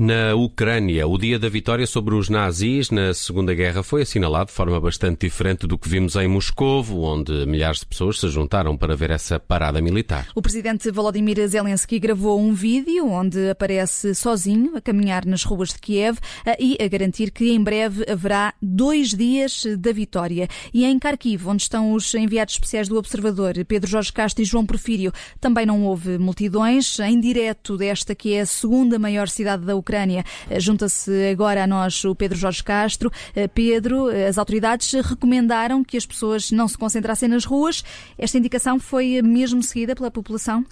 Na Ucrânia, o dia da vitória sobre os nazis na Segunda Guerra foi assinalado de forma bastante diferente do que vimos em Moscou, onde milhares de pessoas se juntaram para ver essa parada militar. O presidente Volodymyr Zelensky gravou um vídeo onde aparece sozinho a caminhar nas ruas de Kiev e a garantir que em breve haverá dois dias da vitória. E em Kharkiv, onde estão os enviados especiais do Observador, Pedro Jorge Castro e João Porfírio, também não houve multidões. Em direto desta que é a segunda maior cidade da Ucrânia, Ucrânia. Eh, junta-se agora a nós o Pedro Jorge Castro. Eh, Pedro, eh, as autoridades recomendaram que as pessoas não se concentrassem nas ruas. Esta indicação foi mesmo seguida pela população?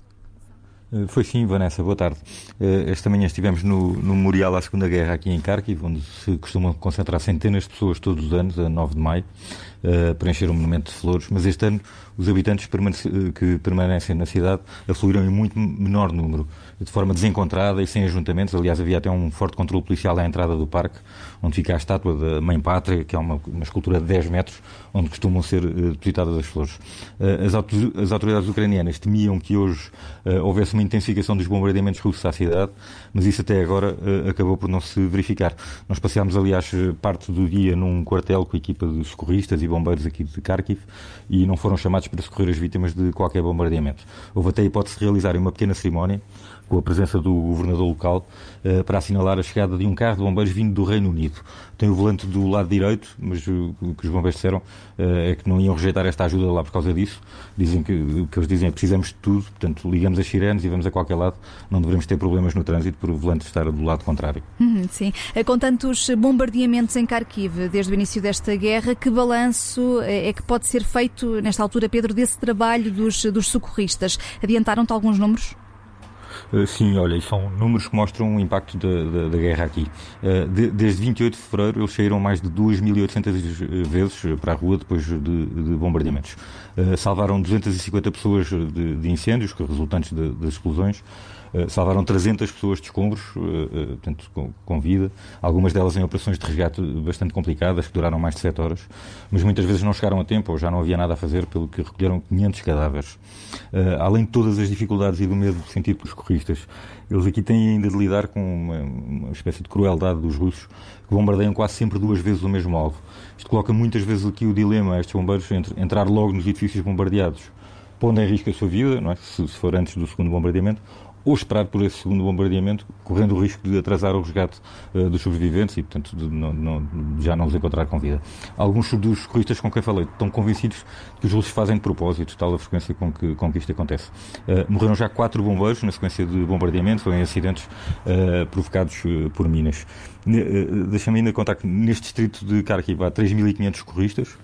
Foi sim, Vanessa, boa tarde. Esta manhã estivemos no, no, Memorial à Segunda Guerra aqui em Kharkiv, onde se costumam concentrar centenas de pessoas todos os anos, a 9 de maio, para encher um monumento de flores, mas este ano os habitantes que permanecem na cidade afluíram em muito menor número, de forma desencontrada e sem ajuntamentos. Aliás, havia até um forte controle policial à entrada do parque, onde fica a estátua da Mãe Pátria, que é uma, uma escultura de 10 metros, onde costumam ser uh, depositadas as flores. As, autoridades ucranianas temiam que hoje houvesse uma intensificação dos bombardeamentos russos à cidade, mas isso até agora acabou por não se verificar. Nós passámos, aliás, parte do dia num quartel com a equipa de socorristas e bombeiros aqui de Kharkiv e não foram chamados para socorrer as vítimas de qualquer bombardeamento. Houve até a hipótese de realizar uma pequena cerimónia com a presença do governador local, uh, para assinalar a chegada de um carro de bombeiros vindo do Reino Unido. Tem o volante do lado direito, mas o, que os bombeiros disseram uh, é que não iam rejeitar esta ajuda lá por causa disso. Dizem que o que eles dizem é que precisamos de tudo, portanto, ligamos as sirenes e vamos a qualquer lado, não devemos ter problemas no trânsito por o volante estar do lado contrário. Uhum, sim. Eh, com tantos bombardeamentos em Kharkiv desde o início desta guerra, que balanço é que pode ser feito nesta altura, Pedro, desse trabalho dos, dos socorristas? Adiantaram-te alguns números? Eh, sim, olha, são números que mostram o impacto da, da, da guerra aqui. Eh, de, desde 28 de fevereiro, eles saíram mais de 2.800 eh, vezes para a rua depois de, de bombardeamentos. Salvaram 250 pessoas de, de incêndios resultantes das explosões. Eh, salvaram 300 pessoas de escombros, portanto, com, com, vida, algumas delas em operações de resgate bastante complicadas, que duraram mais de 7 horas, mas muitas vezes não chegaram a tempo ou já não havia nada a fazer, pelo que recolheram 500 cadáveres. além de todas as dificuldades e do medo sentido pelos eles aqui têm ainda de lidar com uma, uma espécie de crueldade dos russos, que bombardeiam quase sempre duas vezes o mesmo alvo. Isto coloca muitas vezes aqui o dilema a estes bombeiros entre entrar logo nos edifícios bombardeados, pondo em risco a sua vida, é? se, se for antes do segundo bombardeamento, ou esperar por esse segundo bombardeamento, correndo o risco de atrasar o resgate uh, dos sobreviventes e, portanto, de não, não, já não os encontrar com vida. Alguns dos corristas com quem falei estão convencidos que os russos fazem de propósito, tal a frequência com que, com que isto acontece. Uh, morreram já quatro bombeiros na sequência de bombardeamentos ou em acidentes uh, provocados por minas. Deixa-me ainda contar que neste distrito de Kharkiv há 3.500 corristas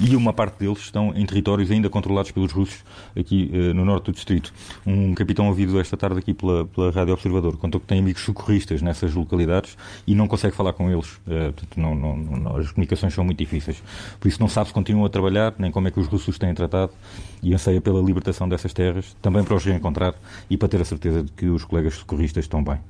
e uma parte deles estão em territórios ainda controlados pelos russos aqui no norte do distrito. Um capitão ouvido esta tarde aqui pela, pela Rádio Observador, contou que tem amigos socorristas nessas localidades e não consegue falar com eles. Uh, portanto, não, não, não, as comunicações são muito difíceis. Por isso não sabe se continuam a trabalhar, nem como é que os russos têm tratado e anseia pela libertação dessas terras, também para os reencontrar e para ter a certeza de que os colegas socorristas estão bem.